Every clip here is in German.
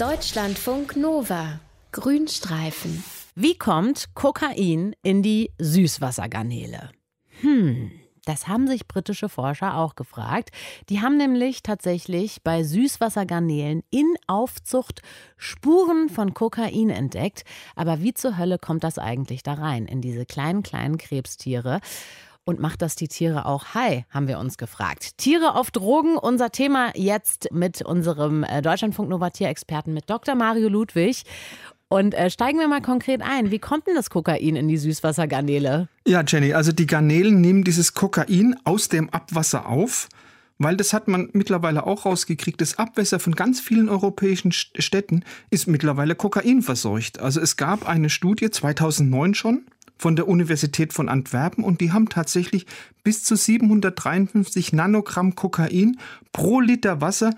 Deutschlandfunk Nova. Grünstreifen. Wie kommt Kokain in die Süßwassergarnele? Hm, das haben sich britische Forscher auch gefragt. Die haben nämlich tatsächlich bei Süßwassergarnelen in Aufzucht Spuren von Kokain entdeckt. Aber wie zur Hölle kommt das eigentlich da rein, in diese kleinen, kleinen Krebstiere? Und macht das die Tiere auch high, haben wir uns gefragt. Tiere auf Drogen, unser Thema jetzt mit unserem äh, Deutschlandfunk Nova Tierexperten, mit Dr. Mario Ludwig. Und äh, steigen wir mal konkret ein. Wie kommt denn das Kokain in die Süßwassergarnele? Ja, Jenny, also die Garnelen nehmen dieses Kokain aus dem Abwasser auf, weil das hat man mittlerweile auch rausgekriegt. Das Abwasser von ganz vielen europäischen Städten ist mittlerweile kokainverseucht. Also es gab eine Studie 2009 schon von der Universität von Antwerpen und die haben tatsächlich bis zu 753 Nanogramm Kokain pro Liter Wasser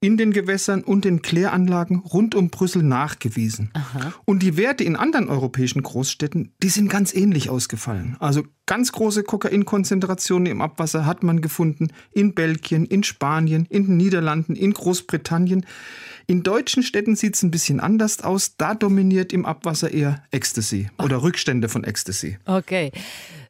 in den Gewässern und den Kläranlagen rund um Brüssel nachgewiesen. Aha. Und die Werte in anderen europäischen Großstädten, die sind ganz ähnlich ausgefallen. Also ganz große Kokainkonzentrationen im Abwasser hat man gefunden in Belgien, in Spanien, in den Niederlanden, in Großbritannien. In deutschen Städten sieht es ein bisschen anders aus. Da dominiert im Abwasser eher Ecstasy oder Rückstände von Ecstasy. Okay.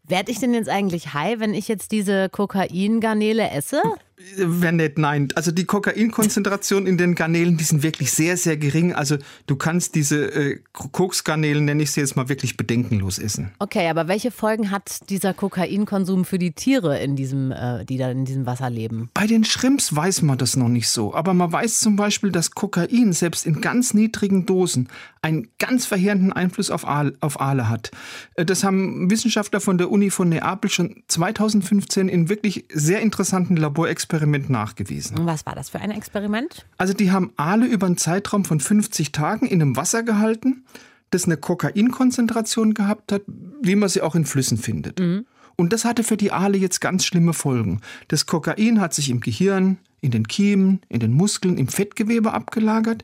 Werde ich denn jetzt eigentlich high, wenn ich jetzt diese Kokaingarnele esse? Wäre nett, nein. Also die Kokainkonzentration in den Garnelen, die sind wirklich sehr, sehr gering. Also du kannst diese äh, Koksgarnelen, nenne ich sie jetzt mal, wirklich bedenkenlos essen. Okay, aber welche Folgen hat dieser Kokainkonsum für die Tiere, in diesem, äh, die da in diesem Wasser leben? Bei den Shrimps weiß man das noch nicht so. Aber man weiß zum Beispiel, dass Kokain selbst in ganz niedrigen Dosen einen ganz verheerenden Einfluss auf Aale, auf Aale hat. Äh, das haben Wissenschaftler von der Uni von Neapel schon 2015 in wirklich sehr interessanten Laborexperimenten Experiment nachgewiesen. Und was war das für ein Experiment? Also die haben Aale über einen Zeitraum von 50 Tagen in einem Wasser gehalten, das eine Kokainkonzentration gehabt hat, wie man sie auch in Flüssen findet. Mhm. Und das hatte für die Aale jetzt ganz schlimme Folgen. Das Kokain hat sich im Gehirn, in den Kiemen, in den Muskeln, im Fettgewebe abgelagert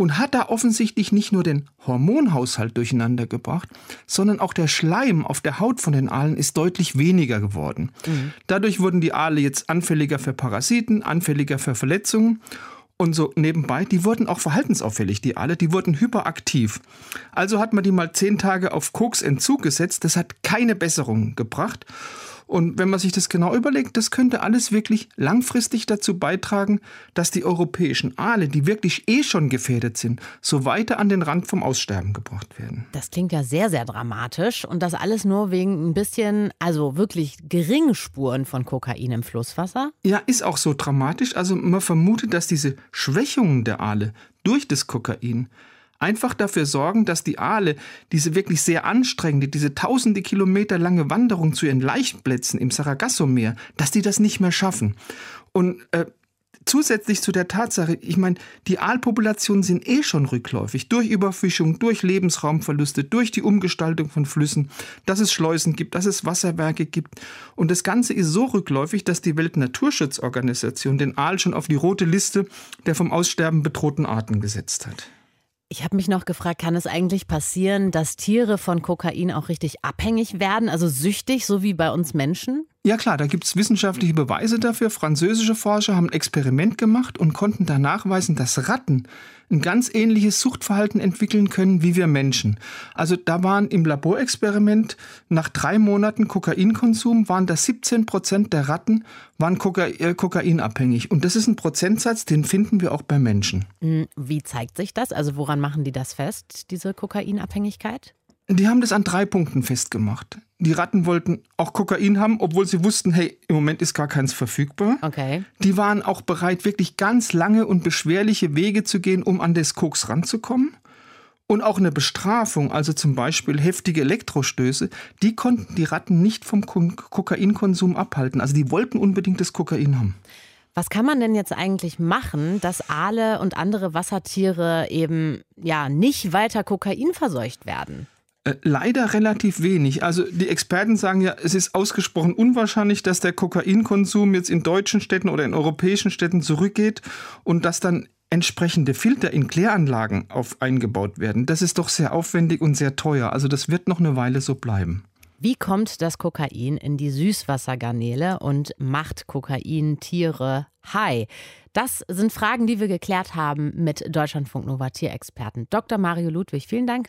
und hat da offensichtlich nicht nur den Hormonhaushalt durcheinander gebracht, sondern auch der Schleim auf der Haut von den Aalen ist deutlich weniger geworden. Mhm. Dadurch wurden die Aale jetzt anfälliger für Parasiten, anfälliger für Verletzungen und so nebenbei, die wurden auch verhaltensauffällig, die Aale, die wurden hyperaktiv. Also hat man die mal zehn Tage auf Koksentzug gesetzt, das hat keine Besserung gebracht. Und wenn man sich das genau überlegt, das könnte alles wirklich langfristig dazu beitragen, dass die europäischen Aale, die wirklich eh schon gefährdet sind, so weiter an den Rand vom Aussterben gebracht werden. Das klingt ja sehr, sehr dramatisch. Und das alles nur wegen ein bisschen, also wirklich geringen Spuren von Kokain im Flusswasser? Ja, ist auch so dramatisch. Also man vermutet, dass diese Schwächungen der Aale durch das Kokain einfach dafür sorgen, dass die Aale diese wirklich sehr anstrengende, diese tausende Kilometer lange Wanderung zu ihren Laichplätzen im Sargasso-Meer, dass die das nicht mehr schaffen. Und äh, zusätzlich zu der Tatsache, ich meine, die Aalpopulationen sind eh schon rückläufig durch Überfischung, durch Lebensraumverluste, durch die Umgestaltung von Flüssen, dass es Schleusen gibt, dass es Wasserwerke gibt. Und das Ganze ist so rückläufig, dass die Weltnaturschutzorganisation den Aal schon auf die rote Liste der vom Aussterben bedrohten Arten gesetzt hat. Ich habe mich noch gefragt, kann es eigentlich passieren, dass Tiere von Kokain auch richtig abhängig werden, also süchtig, so wie bei uns Menschen? Ja klar, da gibt es wissenschaftliche Beweise dafür. Französische Forscher haben ein Experiment gemacht und konnten da nachweisen, dass Ratten ein ganz ähnliches Suchtverhalten entwickeln können wie wir Menschen. Also da waren im Laborexperiment nach drei Monaten Kokainkonsum, waren da 17 Prozent der Ratten waren Koka äh, kokainabhängig. Und das ist ein Prozentsatz, den finden wir auch bei Menschen. Hm, wie zeigt sich das? Also woran machen die das fest, diese Kokainabhängigkeit? Die haben das an drei Punkten festgemacht. Die Ratten wollten auch Kokain haben, obwohl sie wussten, hey, im Moment ist gar keins verfügbar. Okay. Die waren auch bereit, wirklich ganz lange und beschwerliche Wege zu gehen, um an das Koks ranzukommen. Und auch eine Bestrafung, also zum Beispiel heftige Elektrostöße, die konnten die Ratten nicht vom Kokainkonsum abhalten. Also die wollten unbedingt das Kokain haben. Was kann man denn jetzt eigentlich machen, dass Aale und andere Wassertiere eben ja nicht weiter Kokain verseucht werden? Äh, leider relativ wenig. Also die Experten sagen ja, es ist ausgesprochen unwahrscheinlich, dass der Kokainkonsum jetzt in deutschen Städten oder in europäischen Städten zurückgeht und dass dann entsprechende Filter in Kläranlagen auf eingebaut werden. Das ist doch sehr aufwendig und sehr teuer. Also das wird noch eine Weile so bleiben. Wie kommt das Kokain in die Süßwassergarnele und macht Kokain Tiere high? Das sind Fragen, die wir geklärt haben mit Deutschlandfunk Nova Tierexperten. Dr. Mario Ludwig, vielen Dank.